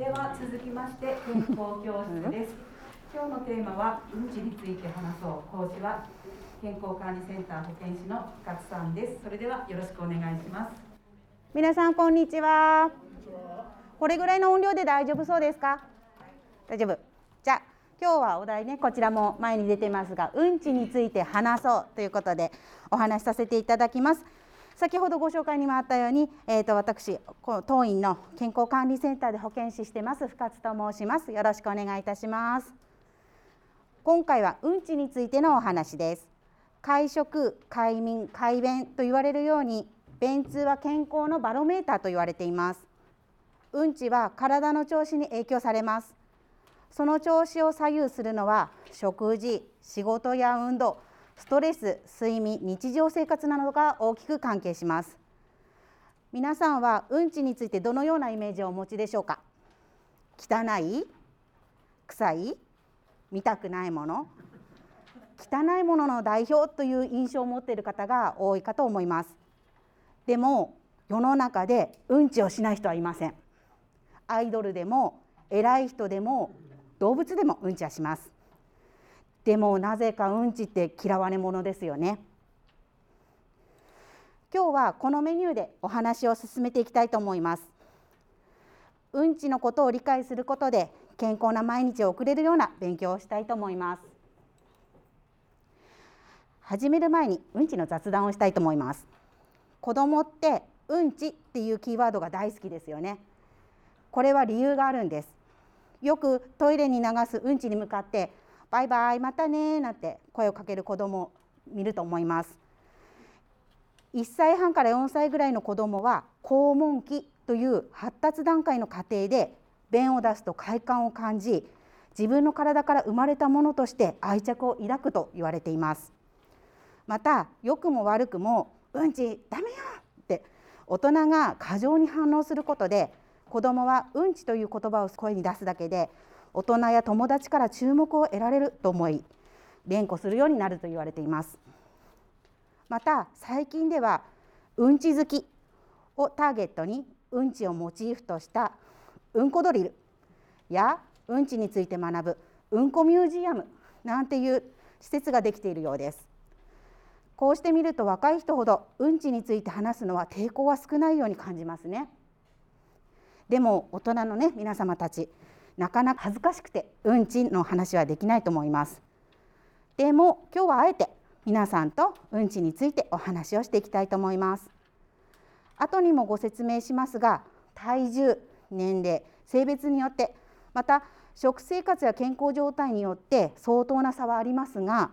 では続きまして健康教室です。今日のテーマはうんちについて話そう講師は健康管理センター保健師の深津さんです。それではよろしくお願いします。皆さんこんにちは。これぐらいの音量で大丈夫そうですか？大丈夫。じゃあ今日はお題ねこちらも前に出てますがうんちについて話そうということでお話しさせていただきます。先ほどご紹介にもあったように、えーと、私当院の健康管理センターで保健師してます深津と申します。よろしくお願いいたします。今回はうんちについてのお話です。会食快眠快便と言われるように便通は健康のバロメーターと言われています。うんちは体の調子に影響されます。その調子を左右するのは食事仕事や運動ストレス、睡眠、日常生活などが大きく関係します。皆さんはうんちについてどのようなイメージをお持ちでしょうか？汚い臭い見たくないもの？汚いものの代表という印象を持っている方が多いかと思います。でも世の中でうんちをしない人はいません。アイドルでも偉い人でも動物でもうんちはします。でもなぜかうんちって嫌われ者ですよね。今日はこのメニューでお話を進めていきたいと思います。うんちのことを理解することで健康な毎日を送れるような勉強をしたいと思います。始める前にうんちの雑談をしたいと思います。子供ってうんちっていうキーワードが大好きですよね。これは理由があるんです。よくトイレに流すうんちに向かってバイバイまたねなんて声をかける子供を見ると思います。1歳半から4歳ぐらいの子どもは肛門期という発達段階の過程で便を出すと快感を感じ自分の体から生まれたものとして愛着を抱くと言われています。また良くも悪くもうんちダメよ！って大人が過剰に反応することで子どもはうんちという言葉を声に出すだけで大人や友達から注目を得られると思い連呼するようになると言われています。また最近ではうんち好きをターゲットにうんちをモチーフとしたうんこドリルやうんちについて学ぶうんこミュージアムなんていう施設ができているようです。こうしてみると若い人ほどうんちについて話すのは抵抗は少ないように感じますね。でも大人のね皆様たちなかなか恥ずかしくてうんちの話はできないと思います。でも今日はあえて皆さんとうんちについてお話をしていきたいと思います。後にもご説明しますが体重年齢性別によってまた食生活や健康状態によって相当な差はありますが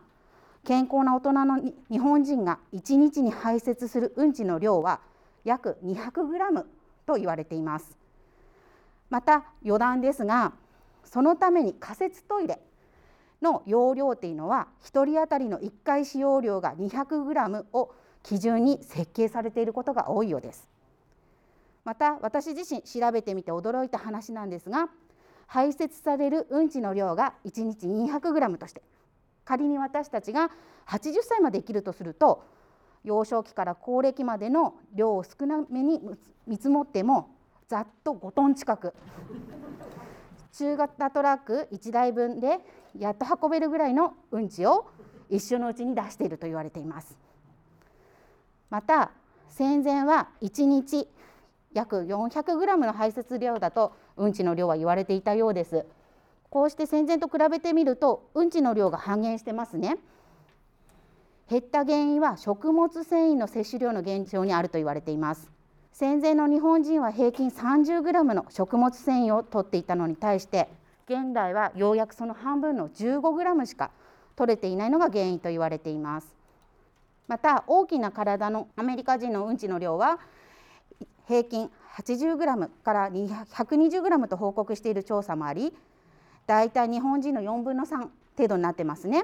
健康な大人の日本人が1日に排泄するうんちの量は約 200g と言われています。また余談ですがそのために仮設トイレの容量っていうのは1人当たりの1回使用量が 200g を基準に設計されていることが多いようです。また私自身調べてみて驚いた話なんですが排泄されるうんちの量が1日 200g として仮に私たちが80歳まで生きるとすると幼少期から高齢期までの量を少なめに見積もってもざっと5トン近く。中型トラック1台分でやっと運べるぐらいのうんちを一緒のうちに出していると言われています。また戦前は1日約 400g の排泄量だとうんちの量は言われていたようです。こうして戦前と比べてみるとうんちの量が半減してますね。減った原因は食物繊維の摂取量の減少にあると言われています。戦前の日本人は平均 30g の食物繊維を摂っていたのに対して現代はようやくその半分の 15g しか取れていないのが原因と言われています。また大きな体のアメリカ人のうんちの量は平均 80g から 120g と報告している調査もありだいたい日本人の4分の3程度になってますね。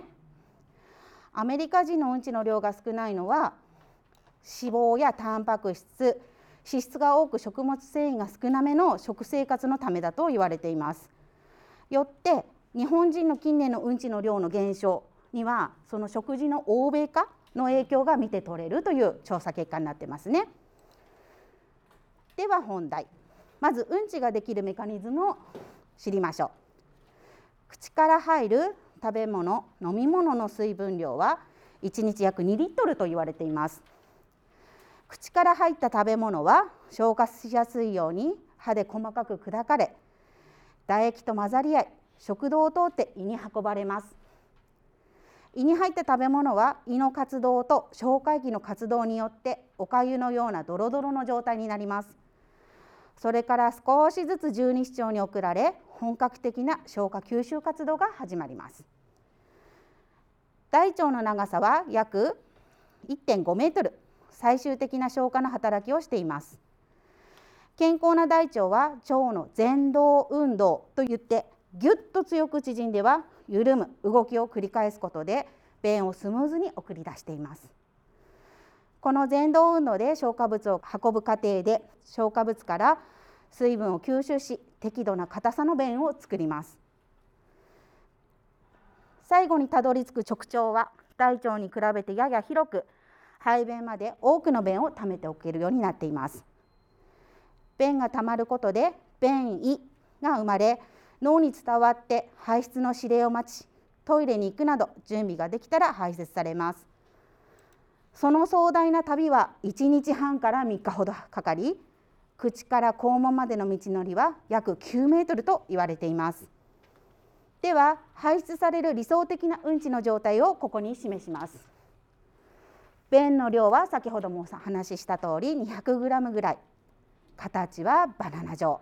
アメリカ人のうんちの量が少ないのは脂肪やタンパク質脂質が多く食物繊維が少なめの食生活のためだと言われています。よって日本人の近年のうんちの量の減少にはその食事の欧米化の影響が見て取れるという調査結果になってますね。では本題まずうんちができるメカニズムを知りましょう口から入る食べ物飲み物の水分量は1日約2リットルと言われています口から入った食べ物は消化しやすいように歯で細かく砕かれ唾液と混ざり合い食道を通って胃に運ばれます。胃に入った食べ物は胃の活動と消化液の活動によっておかゆのようなドロドロの状態になります。それから少しずつ十二指腸に送られ本格的な消化吸収活動が始まります。大腸の長さは約1.5メートル。最終的な消化の働きをしています。健康な大腸は腸の前動運動といってぎゅっと強く縮んでは緩む動きを繰り返すことで便をスムーズに送り出しています。この前動運動で消化物を運ぶ過程で消化物から水分を吸収し適度な硬さの便を作ります。最後にたどり着く直腸は大腸に比べてやや広く排便まで多くの便を貯めておけるようになっています。便がたまることで便意が生まれ脳に伝わって排出の指令を待ちトイレに行くなど準備ができたら排泄されます。その壮大な旅は1日半から3日ほどかかり口から肛門までの道のりは約9メートルと言われています。では排出される理想的なうんちの状態をここに示します。便の量は先ほどもお話しした通り 200g ぐらい。形はバナナ状。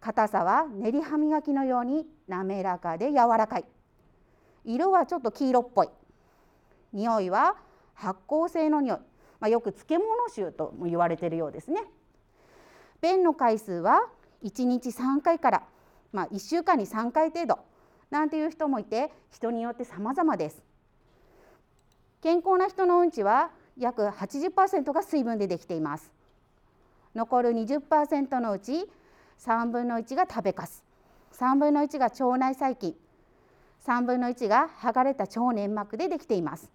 硬さは練り歯磨きのように滑らかで柔らかい。色はちょっと黄色っぽい。匂いは発酵性の匂い、まあ、よく漬物臭とも言われているようですね。便の回数は1日3回から、まあ、1週間に3回程度なんていう人もいて人によって様々です。健康な人のうんちは約80%が水分でできています。残る20%のうち3分の1が食べかす。3分の1が腸内細菌。3分の1が剥がれた腸粘膜でできています。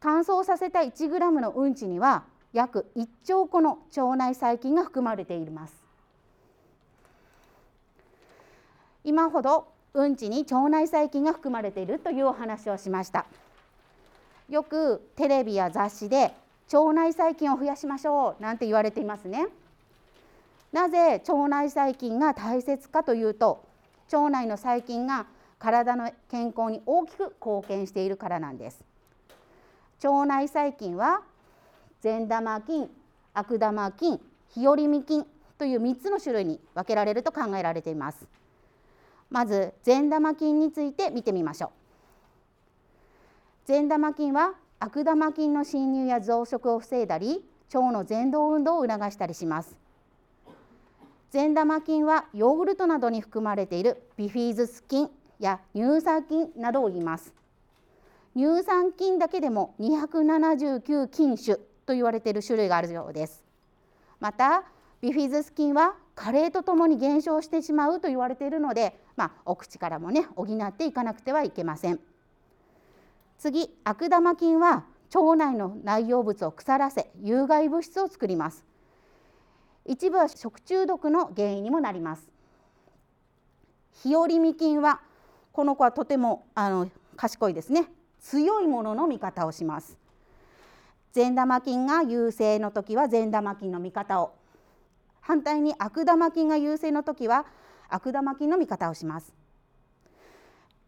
乾燥させた 1g のうんちには約1兆個の腸内細菌が含まれています。今ほどうんちに腸内細菌が含まれているというお話をしました。よくテレビや雑誌で腸内細菌を増やしましょうなんて言われていますね。なぜ腸内細菌が大切かというと腸内の細菌が体の健康に大きく貢献しているからなんです。腸内細菌は善玉菌悪玉菌日和見菌という3つの種類に分けられると考えられています。まず善玉菌について見てみましょう。善玉菌は悪玉菌の侵入や増殖を防いだり腸の前動運動を促したりします。善玉菌はヨーグルトなどに含まれているビフィズス菌や乳酸菌などを言います。乳酸菌だけでも279菌種と言われている種類があるようです。またビフィズス菌は加齢とともに減少してしまうと言われているので、まあ、お口からもね補っていかなくてはいけません。次悪玉菌は腸内の内容物を腐らせ有害物質を作ります。一部は食中毒の原因にもなります。日和見菌はこの子はとてもあの賢いですね。強いものの味方をします。善玉菌が優勢の時は善玉菌の味方を。反対に悪玉菌が優勢の時は悪玉菌の味方をします。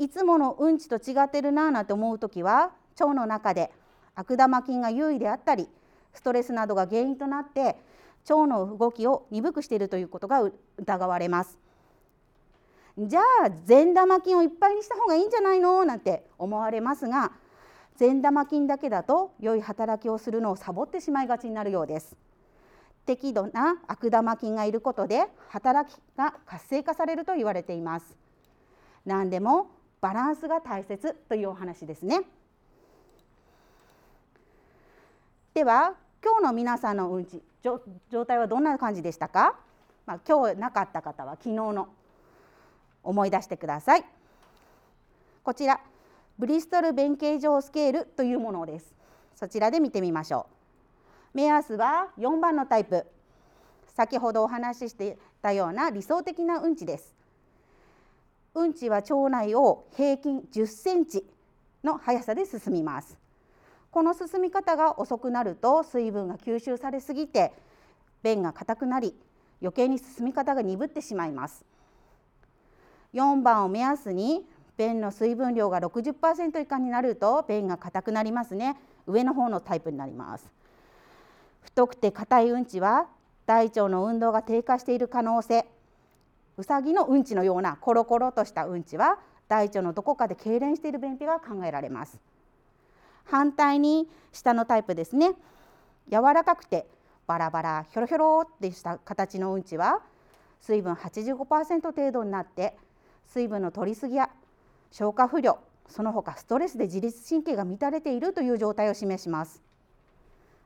いつものうんちと違ってるなぁなんて思う時は腸の中で悪玉菌が優位であったりストレスなどが原因となって腸の動きを鈍くしているということが疑われます。じゃあ善玉菌をいっぱいにした方がいいんじゃないの？なんて思われますが善玉菌だけだと良い働きをするのをサボってしまいがちになるようです。適度な悪玉菌がいることで働きが活性化されると言われています。何でもバランスが大切というお話ですね。では今日の皆さんのうんち状態はどんな感じでしたか、まあ、今日なかった方は昨日の思い出してください。こちらブリストル弁形状スケールというものです。そちらで見てみましょう。目安は4番のタイプ。先ほどお話ししていたような理想的なうんちです。うんちは腸内を平均10センチの速さで進みます。この進み方が遅くなると水分が吸収されすぎて便が硬くなり余計に進み方が鈍ってしまいます。4番を目安に便の水分量が60%以下になると便が硬くなりますね。上の方のタイプになります。太くて硬いうんちは大腸の運動が低下している可能性。うさぎのうんちのようなコロコロとしたうんちは大腸のどこかで痙攣している便秘が考えられます。反対に下のタイプですね。柔らかくてバラバラひょろひょろってした形のうんちは水分85%程度になって水分の取りすぎや消化不良その他ストレスで自律神経が乱れているという状態を示します。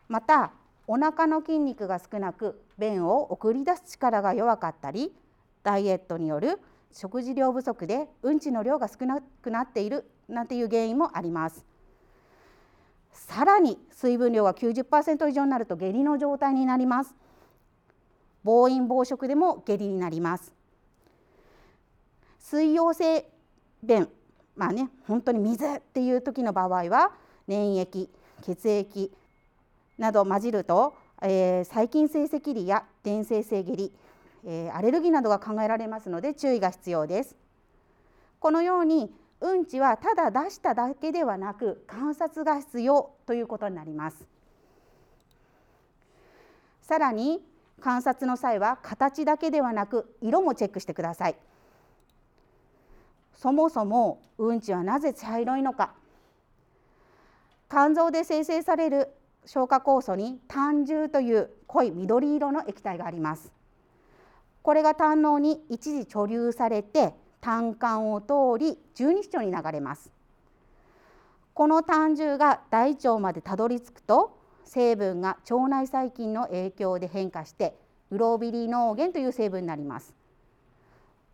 またお腹の筋肉が少なく便を送り出す力が弱かったりダイエットによる食事量不足でうんちの量が少なくなっているなんていう原因もあります。さらに水分量が90%以上になると下痢の状態になります。暴飲暴食でも下痢になります。水溶性便まあね本当に水っていう時の場合は粘液血液など混じると、えー、細菌性赤痢や伝性性下痢、え、アレルギーなどが考えられますので注意が必要です。このようにうんちはただ出しただけではなく観察が必要ということになります。さらに観察の際は形だけではなく色もチェックしてください。そもそもうんちはなぜ茶色いのか肝臓で生成される消化酵素に胆汁という濃い緑色の液体がありますこれが胆のに一時貯留されて胆管を通り十二指腸に流れます。この胆汁が大腸までたどり着くと成分が腸内細菌の影響で変化してウロビリ脳源という成分になります。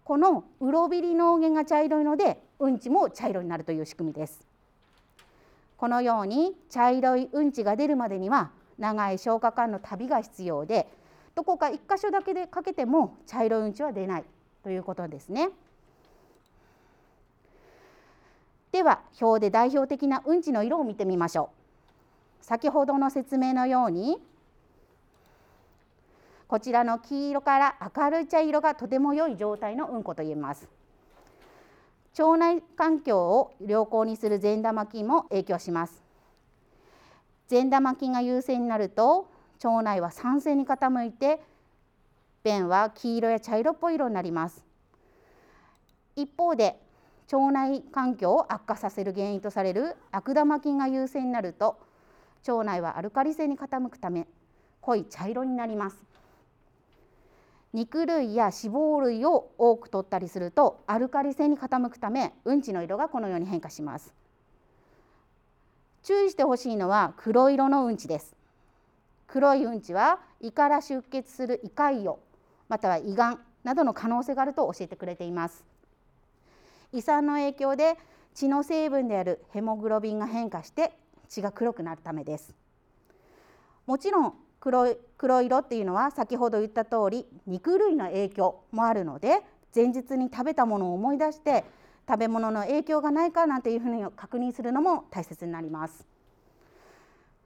このウロビリ脳源が茶色いのでうんちも茶色になるという仕組みです。このように茶色いうんちが出るまでには長い消化管の旅が必要でどこか1箇所だけでかけても茶色いうんちは出ないということですね。では表で代表的なうんちの色を見てみましょう。先ほどの説明のようにこちらの黄色から明るい茶色がとても良い状態のうんこと言えます。腸内環境を良好にする善玉菌も影響します善玉菌が優勢になると腸内は酸性に傾いて便は黄色や茶色っぽい色になります。一方で腸内環境を悪化させる原因とされる悪玉菌が優勢になると腸内はアルカリ性に傾くため濃い茶色になります。肉類や脂肪類を多く摂ったりするとアルカリ性に傾くためうんちの色がこのように変化します。注意してほしいのは黒色のうんちです。黒いうんちは胃から出血する胃潰瘍または胃がんなどの可能性があると教えてくれています。胃酸の影響で血の成分であるヘモグロビンが変化して血が黒くなるためです。もちろん黒い黒色っていうのは先ほど言った通り肉類の影響もあるので前日に食べたものを思い出して食べ物の影響がないかなんていうふうに確認するのも大切になります。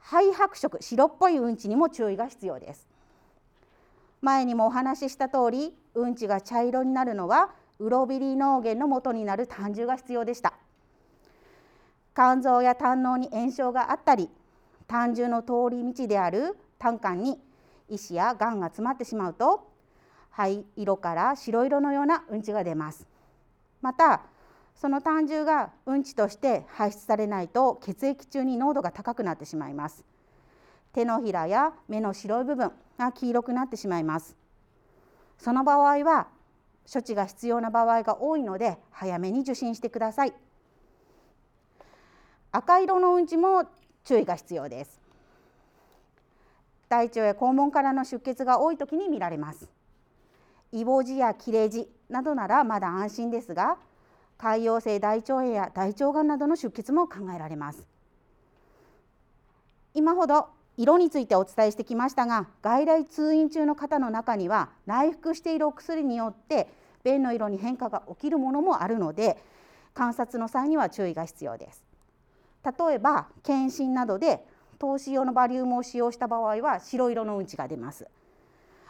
灰白色白っぽいうんちにも注意が必要です。前にもお話しした通りうんちが茶色になるのはウロビリ脳源の元になる胆汁が必要でした。肝臓や胆のに炎症があったり胆汁の通り道である胆管に石やがんが詰まってしまうと灰色から白色のようなうんちが出ます。またその胆汁がうんちとして排出されないと血液中に濃度が高くなってしまいます。手のひらや目の白い部分が黄色くなってしまいます。その場合は処置が必要な場合が多いので早めに受診してください。赤色のうんちも注意が必要です。大腸や肛門からの出血が多い時に見られます。イボ痔や切れ痔などならまだ安心ですが潰瘍性大腸炎や大腸がんなどの出血も考えられます。今ほど色についてお伝えしてきましたが外来通院中の方の中には内服しているお薬によって便の色に変化が起きるものもあるので観察の際には注意が必要です。例えば検診などで透視用のバリウムを使用した場合は白色のうんちが出ます。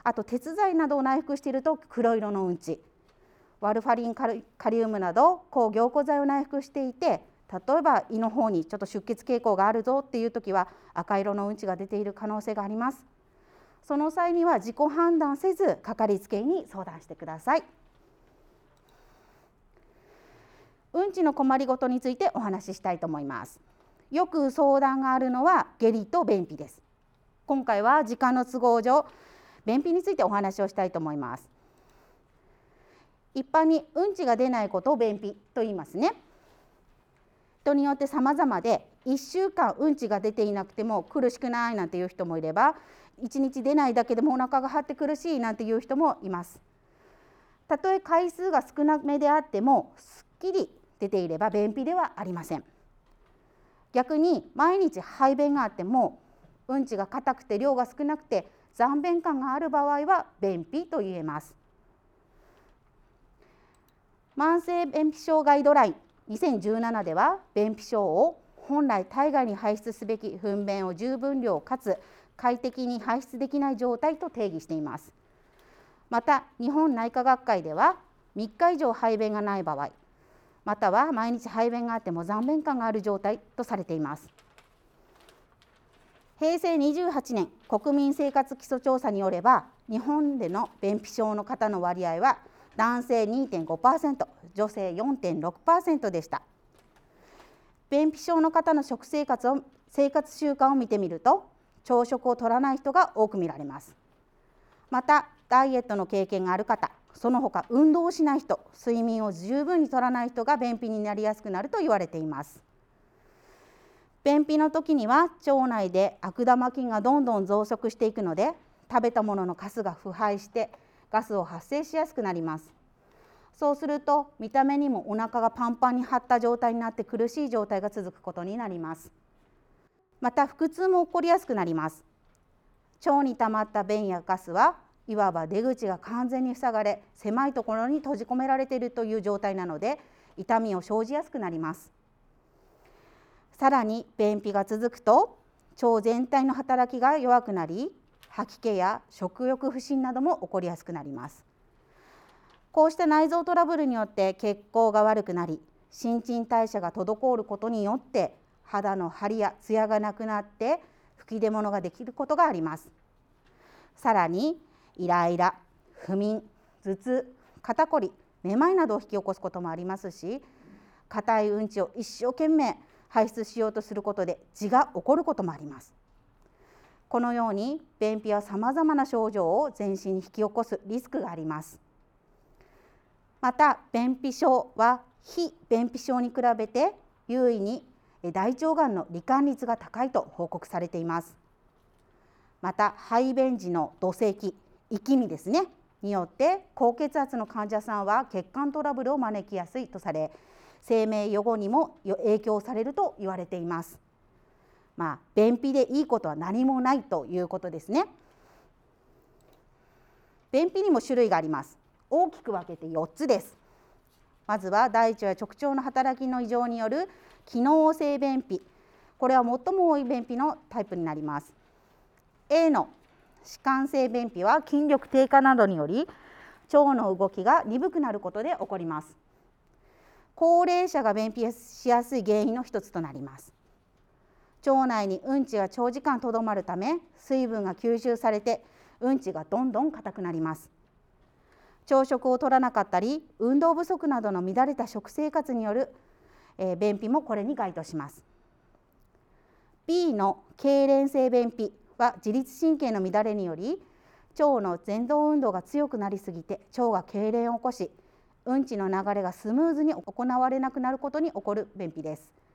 あと鉄剤などを内服していると黒色のうんちワルファリンカリウムなど抗凝固剤を内服していて例えば胃の方にちょっと出血傾向があるぞっていう時は赤色のうんちが出ている可能性があります。その際には自己判断せずかかりつけ医に相談してください。うんちの困りごとについてお話ししたいと思います。よく相談があるのは下痢と便秘です。今回は時間の都合上便秘についてお話をしたいと思います。一般にうんちが出ないことを便秘と言いますね。人によって様々で1週間うんちが出ていなくても苦しくないなんていう人もいれば1日出ないだけでもお腹が張って苦しいなんていう人もいます。たとえ回数が少なめであってもすっきり出ていれば便秘ではありません。逆に毎日排便があってもうんちが硬くて量が少なくて残便感がある場合は便秘と言えます。慢性便秘症ガイドライン2017では便秘症を本来体外に排出すべき糞便を十分量かつ快適に排出できない状態と定義しています。また日本内科学会では3日以上排便がない場合または毎日排便があっても残便感がある状態とされています。平成28年国民生活基礎調査によれば日本での便秘症の方の割合は男性2.5%女性4.6%でした。便秘症の方の食生活を生活習慣を見てみると朝食を取らない人が多く見られます。またダイエットの経験がある方その他運動をしない人睡眠を十分に取らない人が便秘になりやすくなると言われています。便秘の時には腸内で悪玉菌がどんどん増殖していくので食べたもののカスが腐敗してガスを発生しやすくなります。そうすると見た目にもお腹がパンパンに張った状態になって苦しい状態が続くことになります。また腹痛も起こりやすくなります。腸に溜まった便やガスはいわば出口が完全に塞がれ狭いところに閉じ込められているという状態なので痛みを生じやすくなります。さらに便秘が続くと腸全体の働きが弱くなり吐き気や食欲不振なども起こりやすくなります。こうした内臓トラブルによって血行が悪くなり新陳代謝が滞ることによって肌の張りやツヤがなくなって吹き出物ができることがあります。さらにイライラ不眠頭痛肩こりめまいなどを引き起こすこともありますし硬いうんちを一生懸命排出しようとすることで痔が起こることもあります。このように便秘はさまざまな症状を全身に引き起こすリスクがありますまた便秘症は非便秘症に比べて優位に大腸がんの罹患率が高いと報告されていますまた排便時の土石息みですねによって高血圧の患者さんは血管トラブルを招きやすいとされ生命予後にも影響されると言われています。まあ、便秘でいいことは何もないということですね。便秘にも種類があります。大きく分けて4つです。まずは大腸や直腸の働きの異常による機能性便秘。これは最も多い便秘のタイプになります。A の弛緩性便秘は筋力低下などにより腸の動きが鈍くなることで起こります高齢者が便秘しやすい原因の一つとなります腸内にうんちが長時間とどまるため水分が吸収されてうんちがどんどん硬くなります。朝食を取らなかったり運動不足などの乱れた食生活による、えー、便秘もこれに該当します。B の痙攣性便秘は自律神経の乱れにより腸の前動運動が強くなりすぎて腸が痙攣を起こしうんちの流れがスムーズに行われなくなることに起こる便秘です。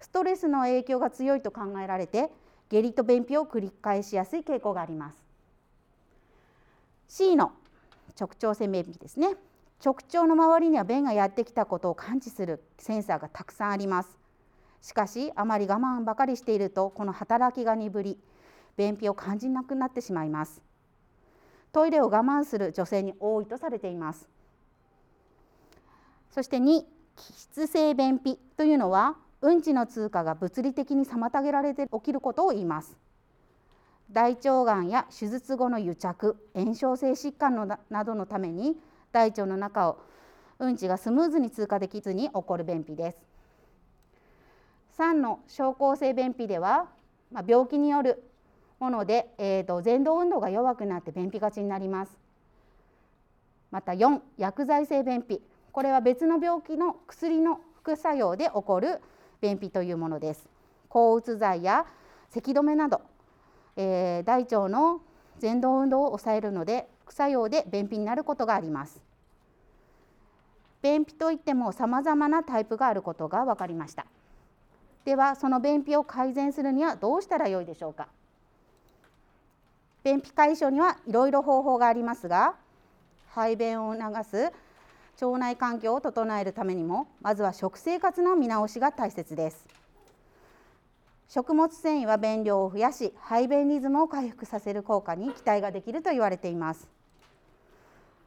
ストレスの影響が強いと考えられて下痢と便秘を繰り返しやすい傾向があります。C の直腸性便秘ですね。直腸の周りには便がやってきたことを感知するセンサーがたくさんあります。しかしあまり我慢ばかりしているとこの働きが鈍り便秘を感じなくなってしまいます。トイレを我慢する女性に多いとされています。そして2気質性便秘というのはうんちの通過が物理的に妨げられて起きることを言います。大腸がんや手術後の癒着炎症性疾患のなどのために大腸の中をうんちがスムーズに通過できずに起こる便秘です。3の症候性便秘では、まあ、病気によるもので、えーと、前動運動が弱くなって便秘がちになります。また4薬剤性便秘。これは別の病気の薬の副作用で起こる便秘というものです。抗うつ剤や咳止めなど、えー、大腸の前動運動を抑えるので副作用で便秘になることがあります。便秘といっても様々なタイプがあることが分かりました。ではその便秘を改善するにはどうしたらよいでしょうか。便秘解消にはいろいろ方法がありますが排便を促す腸内環境を整えるためにもまずは食生活の見直しが大切です。食物繊維は便量を増やし排便リズムを回復させる効果に期待ができると言われています。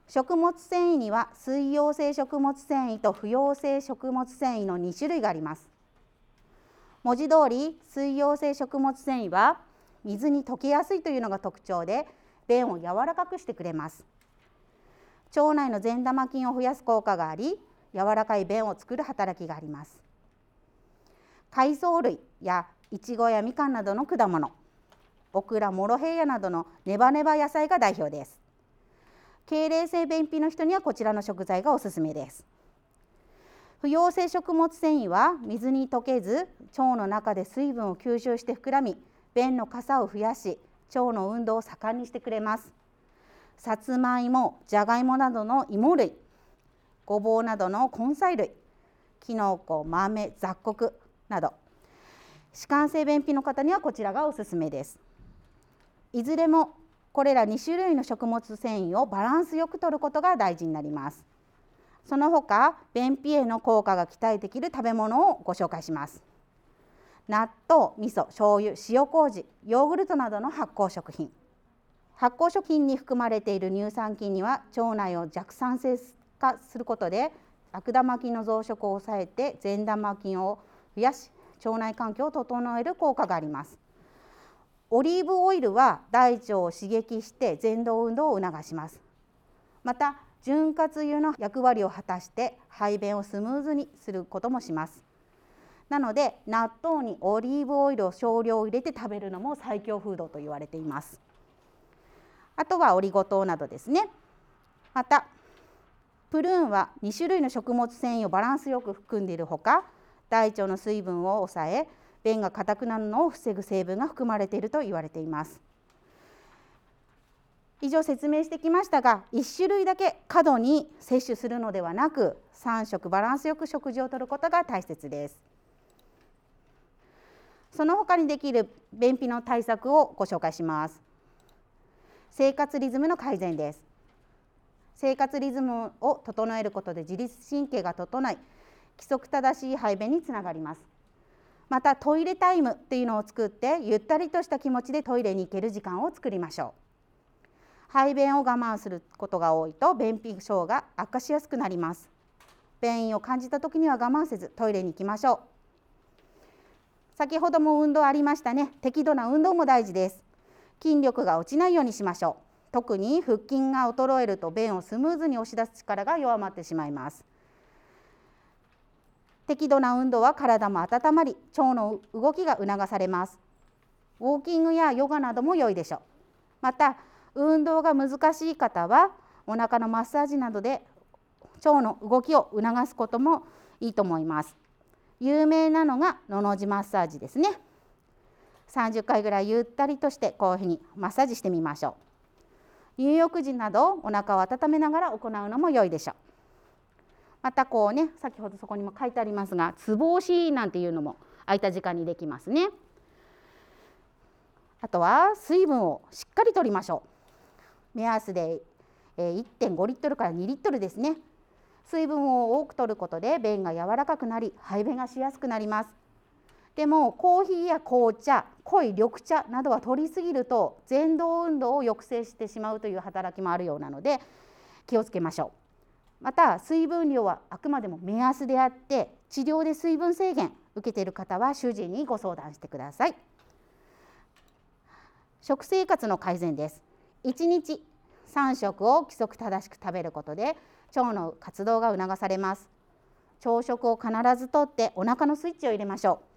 食物繊維には水溶性食物繊維と不溶性食物繊維の2種類があります。文字通り水溶性食物繊維は水に溶けやすいというのが特徴で便を柔らかくしてくれます。腸内の善玉菌を増やす効果があり柔らかい便を作る働きがあります。海藻類やいちごやみかんなどの果物オクラモロヘイヤなどのネバネバ野菜が代表です。痙攣性便秘の人にはこちらの食材がおすすめです。不溶性食物繊維は水に溶けず腸の中で水分を吸収して膨らみ便の傘を増やし腸の運動を盛んにしてくれます。さつまいもじゃがいもなどの芋類ごぼうなどの根菜類きのこ豆雑穀など。弛緩性便秘の方にはこちらがおすすめです。いずれもこれら2種類の食物繊維をバランスよく摂ることが大事になります。その他便秘への効果が期待できる食べ物をご紹介します。納豆味噌醤油塩麹ヨーグルトなどの発酵食品。発酵食品に含まれている乳酸菌には腸内を弱酸性化することで悪玉菌の増殖を抑えて善玉菌を増やし腸内環境を整える効果があります。オリーブオイルは大腸を刺激して前動運動を促します。また潤滑油の役割を果たして排便をスムーズにすることもします。なので納豆にオリーブオイルを少量入れて食べるのも最強フードと言われています。あとはオリゴ糖などですね。またプルーンは2種類の食物繊維をバランスよく含んでいるほか大腸の水分を抑え便が硬くなるのを防ぐ成分が含まれていると言われています。以上説明してきましたが1種類だけ過度に摂取するのではなく3食バランスよく食事をとることが大切です。その他にできる便秘の対策をご紹介します。生活リズムの改善です。生活リズムを整えることで自律神経が整い規則正しい排便につながります。またトイレタイムっていうのを作ってゆったりとした気持ちでトイレに行ける時間を作りましょう。排便を我慢することが多いと便秘症が悪化しやすくなります。便意を感じた時には我慢せずトイレに行きましょう。先ほども運動ありましたね。適度な運動も大事です。筋力が落ちないようにしましょう。特に腹筋が衰えると便をスムーズに押し出す力が弱まってしまいます。適度な運動は体も温まり腸の動きが促されます。ウォーキングやヨガなども良いでしょう。また運動が難しい方はお腹のマッサージなどで腸の動きを促すこともいいと思います。有名なのがのの字マッサージですね。30回ぐらいゆったりとしてこういうふうにマッサージしてみましょう。入浴時などお腹を温めながら行うのも良いでしょう。またこうね先ほどそこにも書いてありますがつぼ押しなんていうのも空いた時間にできますね。あとは水分をしっかりとりましょう。目安で1.5リットルから2リットルですね。水分を多く取ることで便が柔らかくなり排便がしやすくなります。でもコーヒーや紅茶濃い緑茶などは取りすぎると前動運動を抑制してしまうという働きもあるようなので気をつけましょう。また水分量はあくまでも目安であって治療で水分制限受けている方は主治医にご相談してください。食生活の改善です。1日3食を規則正しく食べることで腸の活動が促されます。朝食を必ずとってお腹のスイッチを入れましょう。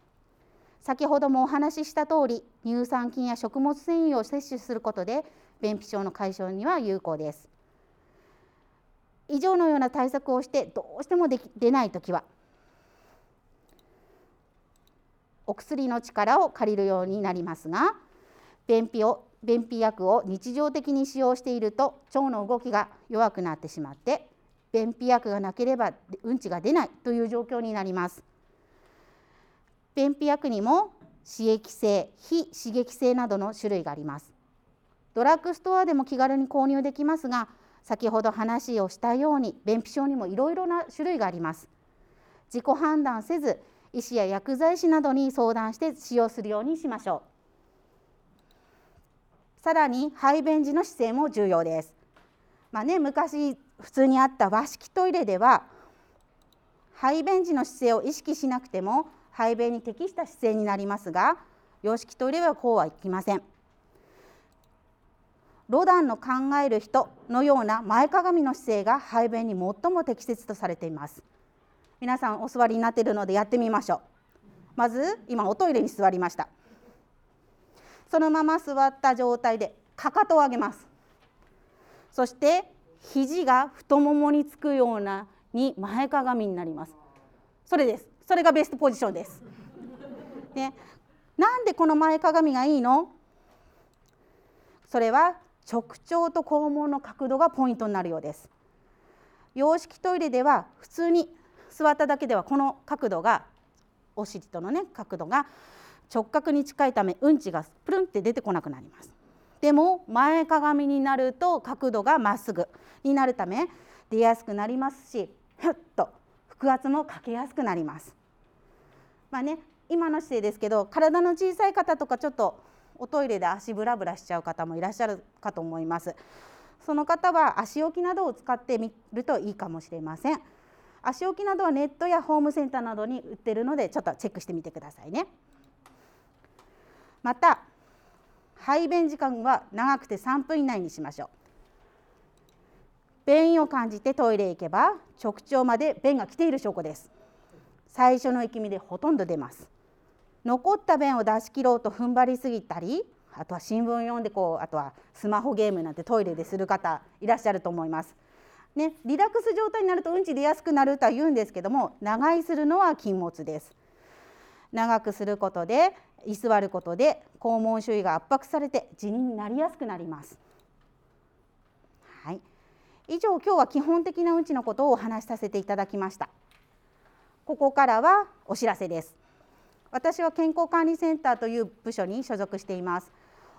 先ほどもお話しした通り乳酸菌や食物繊維を摂取することで便秘症の解消には有効です。以上のような対策をしてどうしてもでき出ない時はお薬の力を借りるようになりますが便秘を便秘薬を日常的に使用していると腸の動きが弱くなってしまって便秘薬がなければうんちが出ないという状況になります。便秘薬にも刺激性非刺激性などの種類があります。ドラッグストアでも気軽に購入できますが先ほど話をしたように便秘症にもいろいろな種類があります。自己判断せず医師や薬剤師などに相談して使用するようにしましょう。さらに排便時の姿勢も重要です。まあね昔普通にあった和式トイレでは排便時の姿勢を意識しなくても排便に適した姿勢になりますが洋式トイレはこうはいきません。ロダンの考える人のような前かがみの姿勢が排便に最も適切とされています。皆さんお座りになっているのでやってみましょう。まず今おトイレに座りました。そのまま座った状態でかかとを上げます。そして肘が太ももにつくようなに前かがみになります。それです。それがベストポジションです。ね、なんでこの前かがみがいいの？それは直腸と肛門の角度がポイントになるようです。洋式トイレでは普通に座っただけではこの角度がお尻とのね角度が直角に近いためうんちがプルンって出てこなくなります。でも前かがみになると角度がまっすぐになるため出やすくなりますしふっと腹圧もかけやすくなります。まあね今の姿勢ですけど体の小さい方とかちょっとおトイレで足ブラブラしちゃう方もいらっしゃるかと思います。その方は足置きなどを使ってみるといいかもしれません。足置きなどはネットやホームセンターなどに売ってるのでちょっとチェックしてみてくださいね。また排便時間は長くて3分以内にしましょう。便意を感じてトイレへ行けば直腸まで便が来ている証拠です。最初の息みでほとんど出ます。残った便を出し切ろうと踏ん張りすぎたりあとは新聞読んでこうあとはスマホゲームなんてトイレでする方いらっしゃると思います。ね、リラックス状態になるとうんち出やすくなるとは言うんですけども長居するのは禁物です。長くすることで居座ることで肛門周囲が圧迫されて地になりやすくなります。以上今日は基本的なうんちのことをお話しさせていただきました。ここからはお知らせです。私は健康管理センターという部署に所属しています。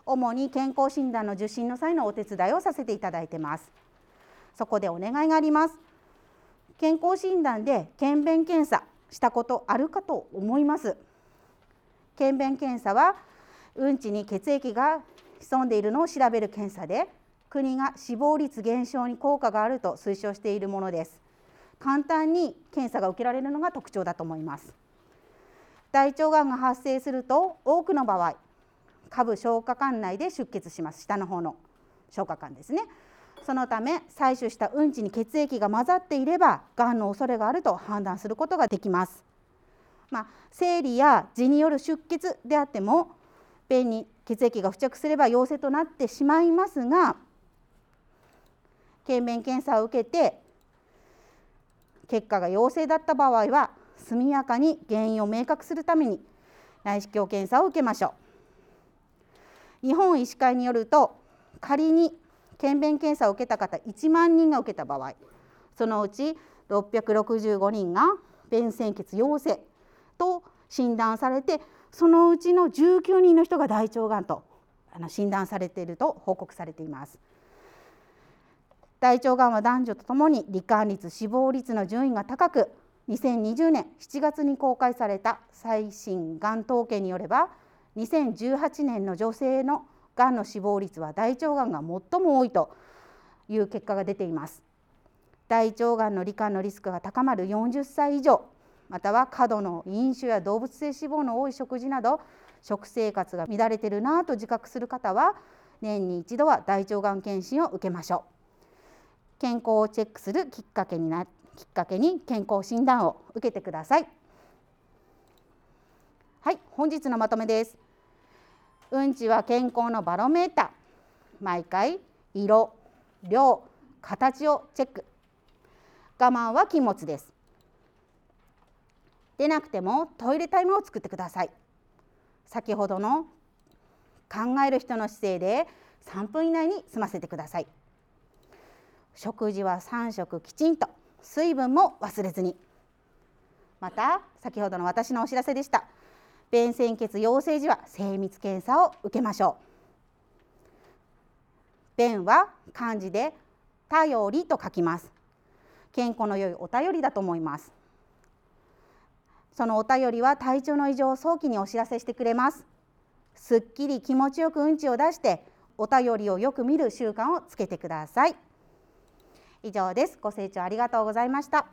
主に健康診断の受診の際のお手伝いをさせていただいてます。そこでお願いがあります。健康診断で検便検査したことあるかと思います。検便検査はうんちに血液が潜んでいるのを調べる検査で国が死亡率減少に効果があると推奨しているものです。簡単に検査が受けられるのが特徴だと思います。大腸がんが発生すると多くの場合下部消化管内で出血します。下の方の消化管ですね。そのため採取したうんちに血液が混ざっていればがんの恐れがあると判断することができます。まあ、生理や痔による出血であっても便に血液が付着すれば陽性となってしまいますが検便検査を受けて結果が陽性だった場合は速やかに原因を明確するために内視鏡検査を受けましょう日本医師会によると仮に検便検査を受けた方1万人が受けた場合そのうち665人が便潜血陽性と診断されてそのうちの19人の人が大腸がんと診断されていると報告されています。大腸がんは男女とともに罹患率死亡率の順位が高く2020年7月に公開された最新がん統計によれば2018年の女性のがんの死亡率は大腸がんが最も多いという結果が出ています。大腸がんの罹患のリスクが高まる40歳以上または過度の飲酒や動物性脂肪の多い食事など食生活が乱れてるなと自覚する方は年に一度は大腸がん検診を受けましょう。健康をチェックするきっかけになきっかけに健康診断を受けてください。はい本日のまとめです。うんちは健康のバロメーター。毎回色量形をチェック。我慢は禁物です。出なくてもトイレタイムを作ってください。先ほどの考える人の姿勢で3分以内に済ませてください。食事は3食きちんと水分も忘れずに。また先ほどの私のお知らせでした。便潜血陽性時は精密検査を受けましょう。便は漢字で頼りと書きます。健康の良いお便りだと思います。そのお便りは体調の異常を早期にお知らせしてくれます。すっきり気持ちよくうんちを出してお便りをよく見る習慣をつけてください。以上です。ご清聴ありがとうございました。